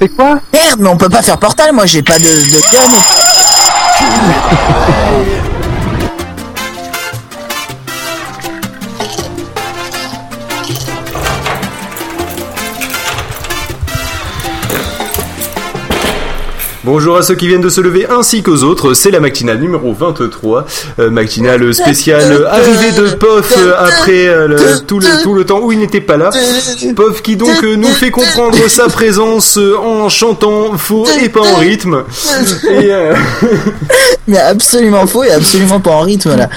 Fais quoi Merde, mais on peut pas faire portal, moi j'ai pas de, de Bonjour à ceux qui viennent de se lever ainsi qu'aux autres, c'est la matinale numéro 23, euh, matinale spéciale arrivée de Pof euh, après euh, le- tout, le, tout le temps où il n'était pas là. Pof qui donc nous fait comprendre sa présence en chantant faux et pas en rythme. Et, Mais absolument faux et absolument pas en rythme là.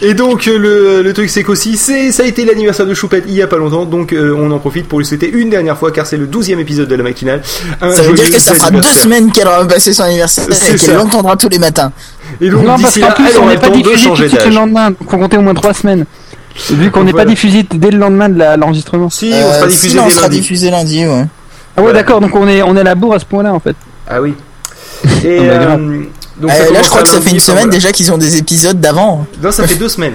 et donc le, le truc c'est qu'aussi c'est ça a été l'anniversaire de Choupette il y a pas longtemps, donc on en profite pour lui souhaiter une dernière fois car c'est le 12e épisode de la matinale. Un Ça veut dire que ça fera deux semaines qu'elle passé son anniversaire C'est et qu'elle l'entendra tous les matins. Et donc Non, parce qu'en là, plus, elle on n'est pas diffusé tout de changer suite le lendemain, donc on comptait au moins 3 semaines. Vu qu'on n'est Voilà. pas diffusé dès le lendemain de l'enregistrement. Si, on Euh, sera si, diffusé on dès sera lundi. diffusé lundi, ouais. Ah ouais, Voilà. d'accord, donc on est, on est à la bourre à ce point-là en fait. Ah oui. Et Ah bah, euh, donc Euh, là, je crois que ça fait une semaine voilà. déjà qu'ils ont des épisodes d'avant. Non, ça fait deux semaines.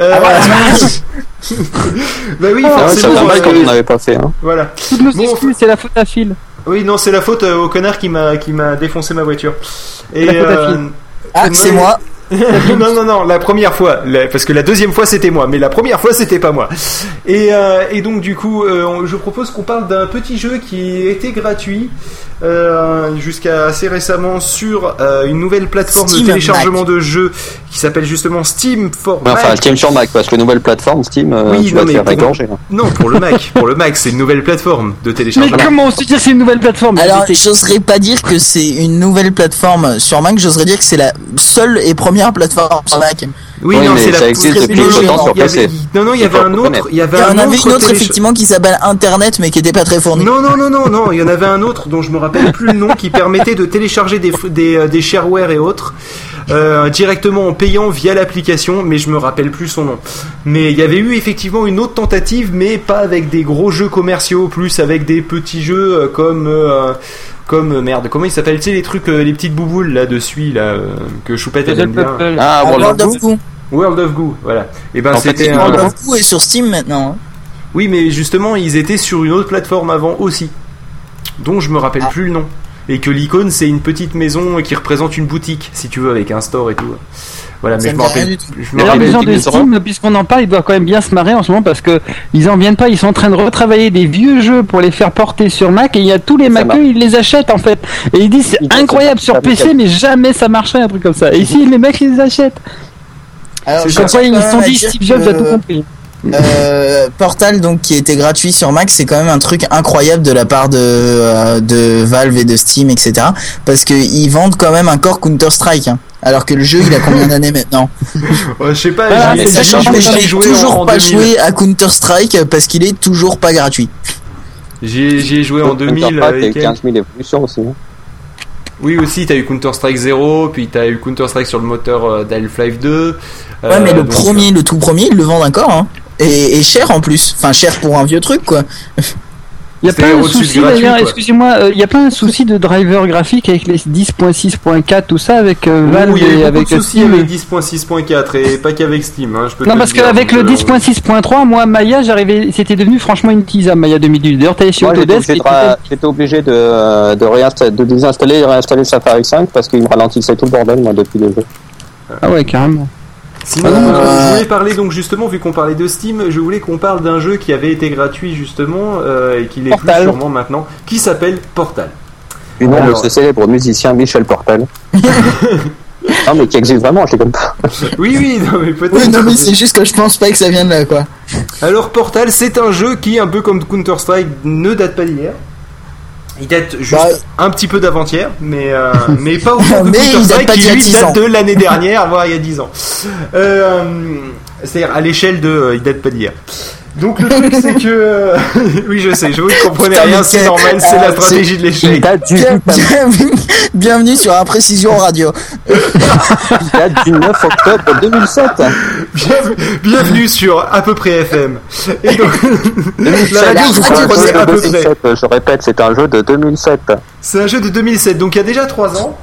Euh, Ah, voilà. bah oui, Ah, Ah ouais, ça forcément. fait qu'on n'avait pas fait. Hein. Voilà. Toutes nos Bon, excuses, c'est la faute à Phil. Oui, non, c'est la faute euh, au connard qui m'a qui m'a défoncé ma voiture. Et La faute à euh. Ah, c'est Ouais. moi. non, non, non, la première fois, la- parce que la deuxième fois c'était moi, mais la première fois c'était pas moi. Et, euh, et donc du coup, euh, on- je propose qu'on parle d'un petit jeu qui était gratuit euh, jusqu'à assez récemment sur euh, une nouvelle plateforme Steam de téléchargement Mac. de jeux qui s'appelle justement Steam for enfin. Steam sur Mac, parce que nouvelle plateforme, Steam, euh, Oui, tu non, vas te mais faire pour- égorger. hein. Non, pour le Mac, pour le Mac, c'est une nouvelle plateforme de Mais téléchargement. comment on se dit que c'est une nouvelle plateforme? Alors, j'oserais pas dire que c'est une nouvelle plateforme sur Mac, j'oserais dire que c'est la seule et première plateforme sur Mac. Oui, Oui, non, mais c'est ça la avait-. Non, non, il y avait un autre, il y avait un avait autre une autre télécha- effectivement qui s'appelle Internet mais qui était pas très fournie. Non, non, non, non, non, il y en avait un autre dont je me rappelle plus le nom qui permettait de télécharger des, des, euh, des shareware et autres euh, directement en payant via l'application, mais je me rappelle plus son nom. Mais il y avait eu effectivement une autre tentative, mais pas avec des gros jeux commerciaux, plus avec des petits jeux euh, comme. euh, comme euh, merde, comment il s'appelle Tu sais les trucs, euh, les petites bouboules là dessus là euh, que Choupette elle aime bien. Ah, Ah, World World of of Goo. World of Goo, voilà. Et ben En fait, c'était un. World of Goo est sur Steam maintenant. Oui, mais justement, ils étaient sur une autre plateforme avant aussi, dont je me rappelle Ah. plus le nom. Et que l'icône, c'est une petite maison qui représente une boutique, si tu veux, avec un store et tout. Voilà, Ça mais je me rappelle. Je D'ailleurs, les gens de. Steam, puisqu'on en parle, ils doivent quand même bien se marrer en ce moment parce que ils en viennent pas, ils sont en train de retravailler des vieux jeux pour les faire porter sur Mac et il y a tous les Mac, ils les achètent en fait. Et ils disent c'est incroyable sur PC, mais jamais ça marcherait un truc comme ça. Et ici, les mecs, ils les achètent. Alors, Comme quoi, ils sont dit Steve Jobs a tout compris. Euh, Portal donc qui était gratuit sur Mac, c'est quand même un truc incroyable de la part de euh, de Valve et de Steam, etc. Parce que ils vendent quand même un corps Counter Strike, alors que le jeu il a combien d'années maintenant? Ouais, je sais pas, Ah, J'ai toujours en pas 2000. joué à Counter Strike parce qu'il est toujours pas gratuit. J'y ai, j'y ai joué en 2000 Counter-Strike, avec il y a eu 15 000 évolutions aussi. hein. Oui, aussi, t'as eu Counter-Strike 0, puis t'as eu Counter-Strike sur le moteur euh, d'Half-Life 2. Ouais, euh, mais le donc, premier, le tout premier, ils le vendent encore, hein. Et, et cher en plus. Enfin, cher pour un vieux truc, quoi. Il y a pas un souci d'ailleurs, excusez-moi, euh, il y a pas un souci de driver graphique avec les 10.6.4 tout ça avec euh, Valve il y a eu et avec de soucis Steam. avec 10.6.4 et pas qu'avec Steam, hein, je peux Non parce qu'avec le euh, 10.6.3 moi Maya j'arrivais c'était devenu franchement une tease à Maya 2018 d'ailleurs t'allais chez Moi, j'étais Autodesk j'étais obligé de, de, de désinstaller et réinstaller Safari 5 parce qu'il me ralentissait tout le bordel, moi, depuis le jeu. ah ouais carrément Sinon, Euh, je voulais parler donc justement, vu qu'on parlait de Steam, je voulais qu'on parle d'un jeu qui avait été gratuit justement euh, et qui l'est plus Portal. sûrement maintenant, qui s'appelle Portal. Du nom Alors- de ce célèbre musicien Michel Portal. non, mais qui existe vraiment, je sais comme pas. Oui, oui, non, mais peut-être. Oui, non, mais c'est juste que je pense pas que ça vienne de là, quoi. Alors Portal, c'est un jeu qui, un peu comme Counter Strike, ne date pas d'hier. Il date juste Bah, un petit peu d'avant-hier, mais euh, mais pas autant que Mais il date pas qui lui 10 date de l'année dernière, voire il y a 10 ans. Euh, C'est-à-dire à l'échelle de, euh, il date pas d'hier. Donc le truc c'est que, euh, oui je sais, je vous ne comprenez rien, c'est normal, c'est la stratégie de l'échec. date du, Bien- bienvenue, bienvenue sur Imprécision Radio. date du 9 octobre 2007. Bienvenue, bienvenue sur à peu près FM. Et donc, la radio vous comprenez de à peu près. 2007, je répète, c'est un jeu de 2007. C'est un jeu de 2007, donc il y a déjà 3 ans.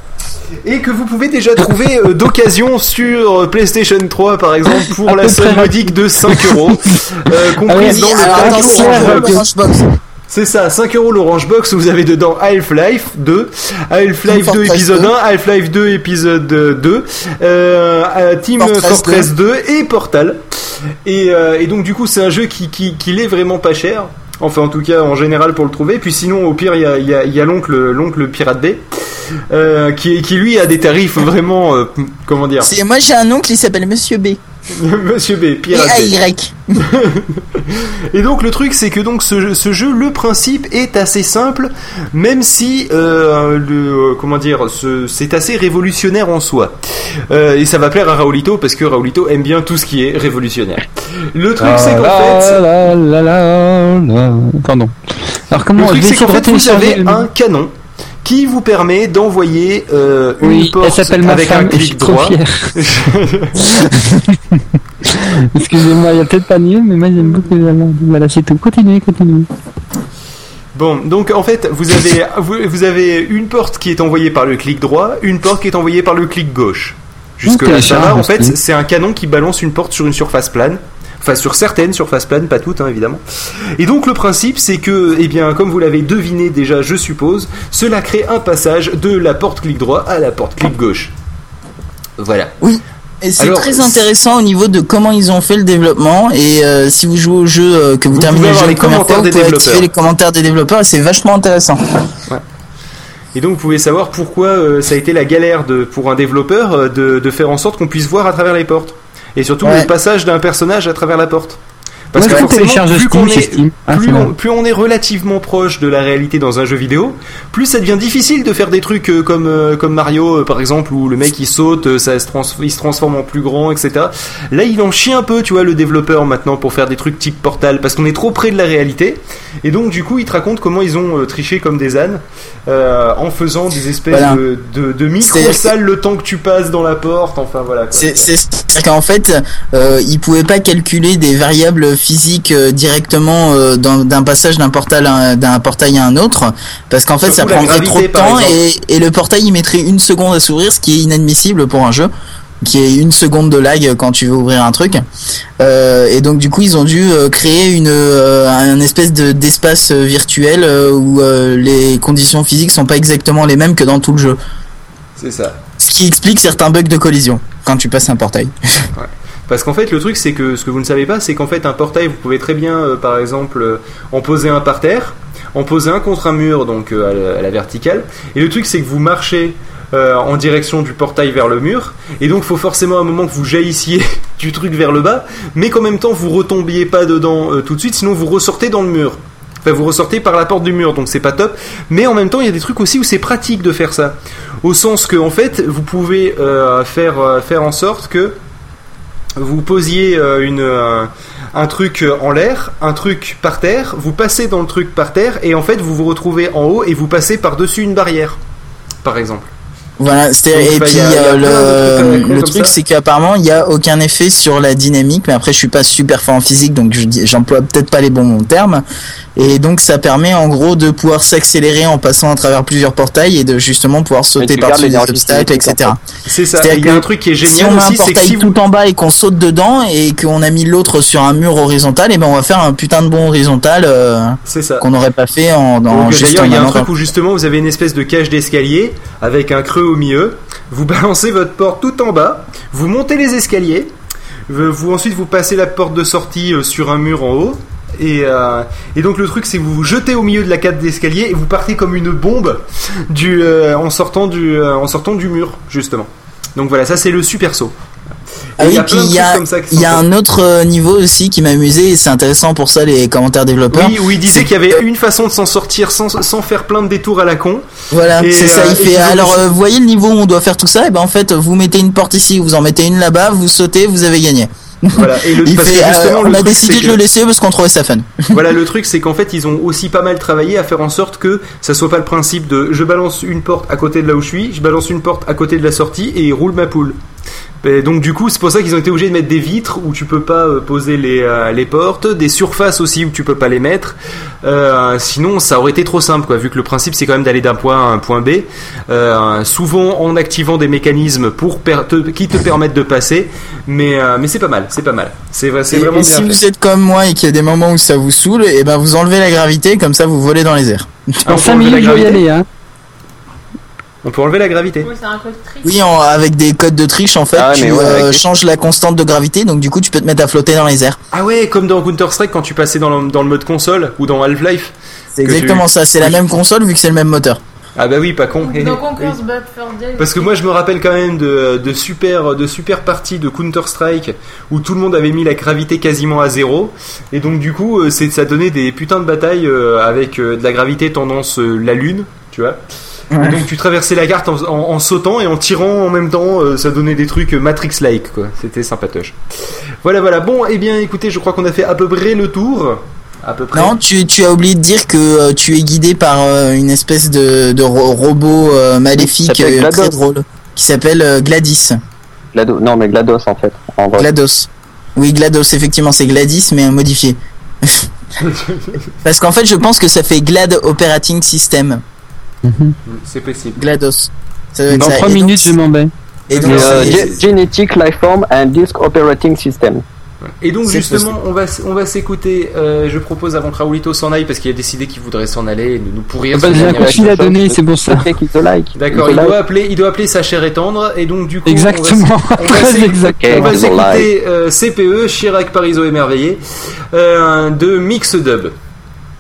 Et que vous pouvez déjà trouver euh, d'occasion sur euh, PlayStation 3 par exemple pour la somme modique de 5 euros, euh, Ah comprise oui, dans le euh. C'est ça, 5 euros l'Orange Box, vous avez dedans Half-Life 2, Half-Life 2 Fortress épisode 2. 1, Half-Life 2 épisode 2, euh, euh, Team Fortress Fortress 2 et Portal. Et, euh, et donc du coup c'est un jeu qui, qui, qui l'est vraiment pas cher. Enfin en tout cas en général pour le trouver. Puis sinon au pire il y a, l'oncle l'oncle Pirate Bay. euh, qui, lui a des tarifs vraiment euh, comment dire Moi j'ai un oncle, il s'appelle Monsieur B. Monsieur B Et Pirate AY. Et donc le truc c'est que donc ce, jeu- ce jeu, le principe est assez simple, même si euh, le euh, comment dire, ce- c'est assez révolutionnaire en soi. Euh, et ça va plaire à Raulito parce que Raulito aime bien tout ce qui est révolutionnaire. Le truc c'est qu'en Ah, fait, la, la, la, la. Pardon. Alors le comment truc je vais c'est qu'en fait vous avez le- un canon qui vous permet d'envoyer euh, une Oui, elle porte s'appelle ma avec femme un clic droit. Excusez-moi, il y a peut-être pas mieux, mais moi j'aime beaucoup les Allemands. Voilà, c'est tout. Continuez, continuez. Bon, donc en fait, vous avez, vous, vous avez une porte qui est envoyée par le clic droit, une porte qui est envoyée par le clic gauche. Jusque là, ça va. En fait, c'est un canon qui balance une porte sur une surface plane. Enfin, sur certaines surfaces planes, pas toutes, hein, évidemment. Et donc, le principe, c'est que, eh bien, comme vous l'avez deviné déjà, je suppose, cela crée un passage de la porte clic droit à la porte clic gauche. Voilà. Et c'est très intéressant au niveau de comment ils ont fait le développement. Et euh, si vous jouez au jeu, euh, que vous, Vous terminez le jeu les commentaires fois, vous des pouvez activer les commentaires des développeurs et c'est vachement intéressant. Et donc, vous pouvez savoir pourquoi euh, ça a été la galère de, pour un développeur de, de faire en sorte qu'on puisse voir à travers les portes. Et surtout, Ouais. le passage d'un personnage à travers la porte. Parce Parce que forcément, plus Steam chez est. Ah, plus, on, plus on est relativement proche de la réalité dans un jeu vidéo, plus ça devient difficile de faire des trucs euh, comme euh, comme Mario euh, par exemple où le mec il saute, ça se trans- il se transforme en plus grand, etc. Là il en chie un peu, tu vois, le développeur maintenant pour faire des trucs type Portal parce qu'on est trop près de la réalité et donc du coup il te raconte comment ils ont triché comme des ânes euh, en faisant des espèces Voilà. de, de, de micro C'est- salles le temps que tu passes dans la porte, enfin voilà. c'est-à-dire qu'en fait, euh, ils pouvaient pas calculer des variables physiques euh, directement euh, d'un passage d'un portail à un- d'un portail à un autre, parce qu'en fait, ça prendrait trop de temps et, et le portail il mettrait une seconde à s'ouvrir, ce qui est inadmissible pour un jeu qui est une seconde de lag quand tu veux ouvrir un truc. Euh, et donc du coup ils ont dû créer une un espèce de d'espace virtuel où les conditions physiques sont pas exactement les mêmes que dans tout le jeu. C'est ça. ce qui explique certains bugs de collision quand tu passes un portail Parce qu'en fait, le truc, c'est que ce que vous ne savez pas, c'est qu'en fait, un portail, vous pouvez très bien, euh, par exemple, euh, en poser un par terre, en poser un contre un mur, donc euh, à, la, à verticale. Et le truc, c'est que vous marchez en direction du portail vers le mur, et donc, il faut forcément un moment que vous jaillissiez du truc vers le bas, mais qu'en même temps, vous retombiez pas dedans tout de suite, sinon vous ressortez dans le mur. Enfin, vous ressortez par la porte du mur, donc c'est pas top. Mais en même temps, il y a des trucs aussi où c'est pratique de faire ça. Au sens que, en fait, vous pouvez faire, faire en sorte que vous posiez euh, euh, un truc euh, en l'air, un truc par terre, vous passez dans le truc par terre, et en fait vous vous retrouvez en haut et vous passez par-dessus une barrière, par exemple. Voilà, c'était Donc, et bah, puis a- a euh, le, le truc c'est qu'apparemment il y a aucun effet sur la dynamique, mais après je suis pas super fort en physique donc je j'emploie peut-être pas les bons termes. Et donc ça permet en gros de pouvoir s'accélérer en passant à travers plusieurs portails et de justement pouvoir sauter par-dessus des obstacles, etc. C'est ça. Il y a un truc qui est Si génial on met un aussi, c'est portail si vous... tout en bas et qu'on saute dedans et qu'on a mis l'autre sur un mur horizontal, et ben on va faire un putain de bon horizontal euh, C'est qu'on n'aurait pas fait en, en Donc, juste D'ailleurs, il y a un truc où justement vous avez une espèce de cage d'escalier avec un creux au milieu. Vous balancez votre porte tout en bas, vous montez les escaliers, vous, vous- ensuite vous passez la porte de sortie euh, sur un mur en haut. Et, euh, et donc le truc c'est vous vous jetez au milieu de la cage d'escalier et vous partez comme une bombe euh, en, sortant du, euh, en sortant du mur justement. Donc voilà, ça c'est le super saut. Ah oui, il puis il y a, il y un autre euh, niveau aussi qui m'a amusé et c'est intéressant pour ça les commentaires développeurs. Oui, où il disait qu'il y avait une façon de s'en sortir sans, sans faire plein de détours à la con. Voilà, c'est ça. euh, Il et fait. Alors, euh, vous voyez le niveau où on doit faire tout ça Et ben en fait, vous mettez une porte ici, vous en mettez une là-bas, vous sautez, vous avez gagné. Voilà. Et le, Il parce que fait. euh, on le a truc, décidé de le laisser parce qu'on trouvait ça fun. voilà, le truc, c'est qu'en fait, ils ont aussi pas mal travaillé à faire en sorte que ça soit pas le principe de je balance une porte à côté de là où je suis, je balance une porte à côté de la sortie et roule ma poule. Et donc du coup, c'est pour ça qu'ils ont été obligés de mettre des vitres où tu peux pas euh, poser les, euh, les portes, des surfaces aussi où tu peux pas les mettre. Euh, sinon, ça aurait été trop simple, quoi. Vu que le principe c'est quand même d'aller d'un point A à un point B. Euh, souvent en activant des mécanismes pour te- qui te permettent de passer. Mais euh, mais c'est pas mal, c'est pas mal. C'est vrai- c'est Et, vraiment et bien si fait. vous êtes comme moi et qu'il y a des moments où ça vous saoule, et ben vous enlevez la gravité, comme ça vous volez dans les airs. Ah, peut 5 enlever la minutes, je vais y aller. Hein. On peut enlever la gravité. Oui, c'est un code trick. Oui, en- avec des codes de triche, en fait, Ah ouais, tu mais ouais, euh, changes la constante de gravité, donc du coup tu peux te mettre à flotter dans les airs. Ah ouais, comme dans Counter Strike quand tu passais dans le, dans le mode console ou dans Half-Life. C'est Que exactement tu- ça, c'est la même console vu que c'est le même moteur. Ah bah oui, pas con. Dans Oui. Conquer's Bad Fur Day. Parce que moi je me rappelle quand même de, de super de super parties de Counter Strike où tout le monde avait mis la gravité quasiment à zéro et donc du coup euh, c'est ça donnait des putains de batailles euh, avec euh, de la gravité tendance euh, la lune, tu vois. Et donc tu traversais la carte en, en- en sautant et en tirant en même temps, euh, ça donnait des trucs Matrix-like quoi. C'était sympatoche. Voilà voilà. Bon, eh bien écoutez, je crois qu'on a fait à peu près le tour. À peu près. Non, tu, tu as oublié de dire que euh, tu es guidé par euh, une espèce de, de ro- robot euh, maléfique euh, très drôle qui s'appelle euh, Gladys. Glado- Non, mais GLaDOS en fait. En vrai. GLaDOS. Oui, GLaDOS, effectivement, c'est Gladys, mais modifié. Parce qu'en fait, je pense que ça fait GLAD Operating System. C'est possible. GLaDOS. Ça doit être Dans ça. 3 Et donc, minutes, je m'en vais. Et donc, Euh, c'est- Ge- Genetic Lifeform and Disk Operating System. Et donc C'est justement, on va s- on va s'écouter. euh, je propose avant que Raoulito s'en aille parce qu'il a décidé qu'il voudrait s'en aller et de nous pourrir. Bah, son j'ai un dernier coup de fil à donner, c'est pour ça. Take it like. D'accord, il doit appeler, il doit appeler sa chère et tendre et donc du coup, Exactement. on va, s- on va on s'écouter euh, CPE, Chirac Pariso émerveillé, euh, de Mix Dub.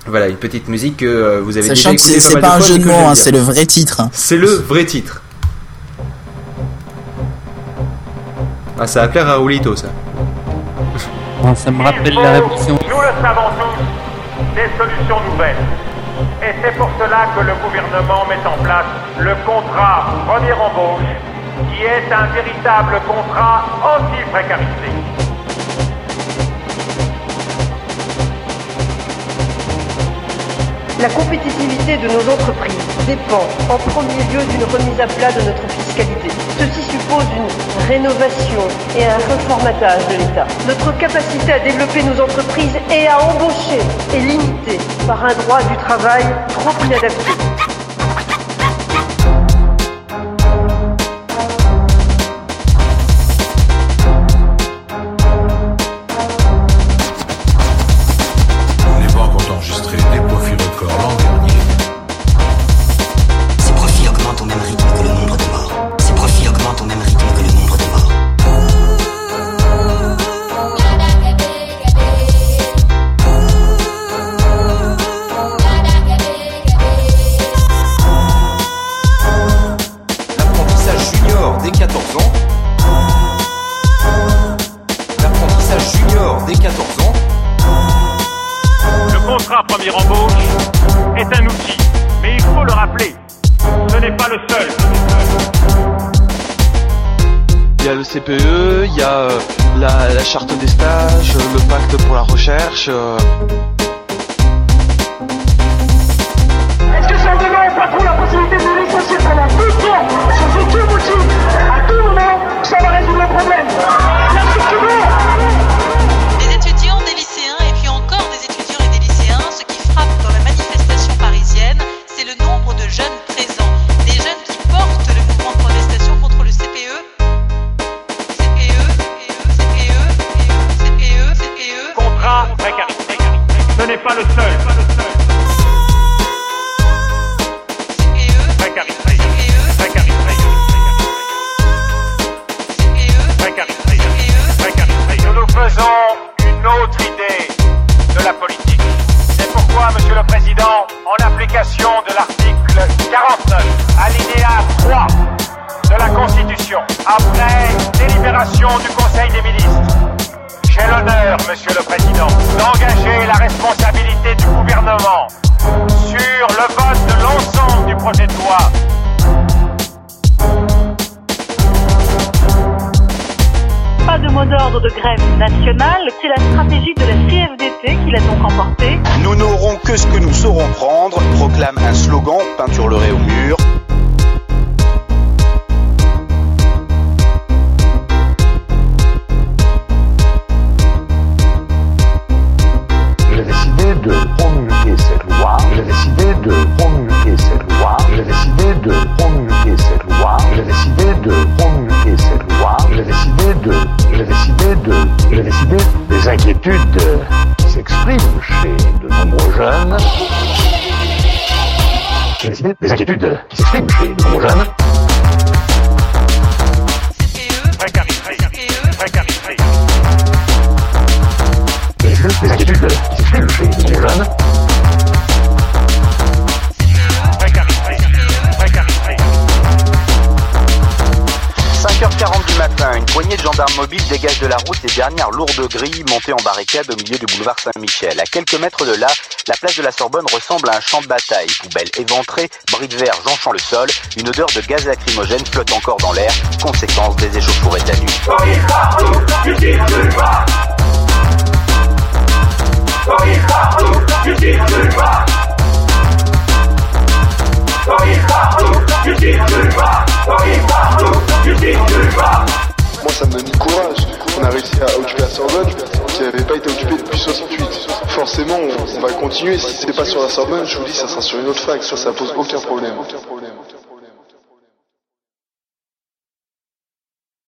Voilà, une petite musique que euh, vous avez déjà Sachant que écoutée c'est pas c'est mal pas un jeu de mots, hein, c'est le vrai titre. C'est le vrai titre. Ah, ça va plaire à Raoulito, ça. Ça me rappelle la révolution. Nous le savons tous, des solutions nouvelles. Et c'est pour cela que le gouvernement met en place le contrat première embauche, qui est un véritable contrat anti-précarité. La compétitivité de nos entreprises dépend en premier lieu d'une remise à plat de notre fiscalité. Ceci suppose une rénovation et un reformatage de l'État. Notre capacité à développer nos entreprises et à embaucher est limitée par un droit du travail trop inadapté. Il y a le CPE, il y a euh, la, charte des stages, euh, le pacte pour la recherche. Après délibération du Conseil des ministres, j'ai l'honneur, Monsieur le Président, d'engager la responsabilité du gouvernement sur le vote de l'ensemble du projet de loi Pas de mot d'ordre de grève nationale, c'est la stratégie de la CFDT qui l'a donc emporté. Nous n'aurons que ce que nous saurons prendre, proclame un slogan peinturleré au mur. attitude dégage de la route les dernières lourdes grilles montées en barricade au milieu du boulevard Saint-Michel. À quelques mètres de là, la place de la Sorbonne ressemble à un champ de bataille. Poubelles éventrées, bris de verre jonchant le sol, une odeur de gaz lacrymogène flotte encore dans l'air, conséquence des échauffourées de la nuit. Ça me donne courage. On a réussi à occuper la Sorbonne, qui n'avait pas été occupée depuis 68. Forcément, on, va continuer. Si c'est pas sur la Sorbonne, je vous dis, ça sera sur une autre fac. Ça, ça pose. Aucun problème.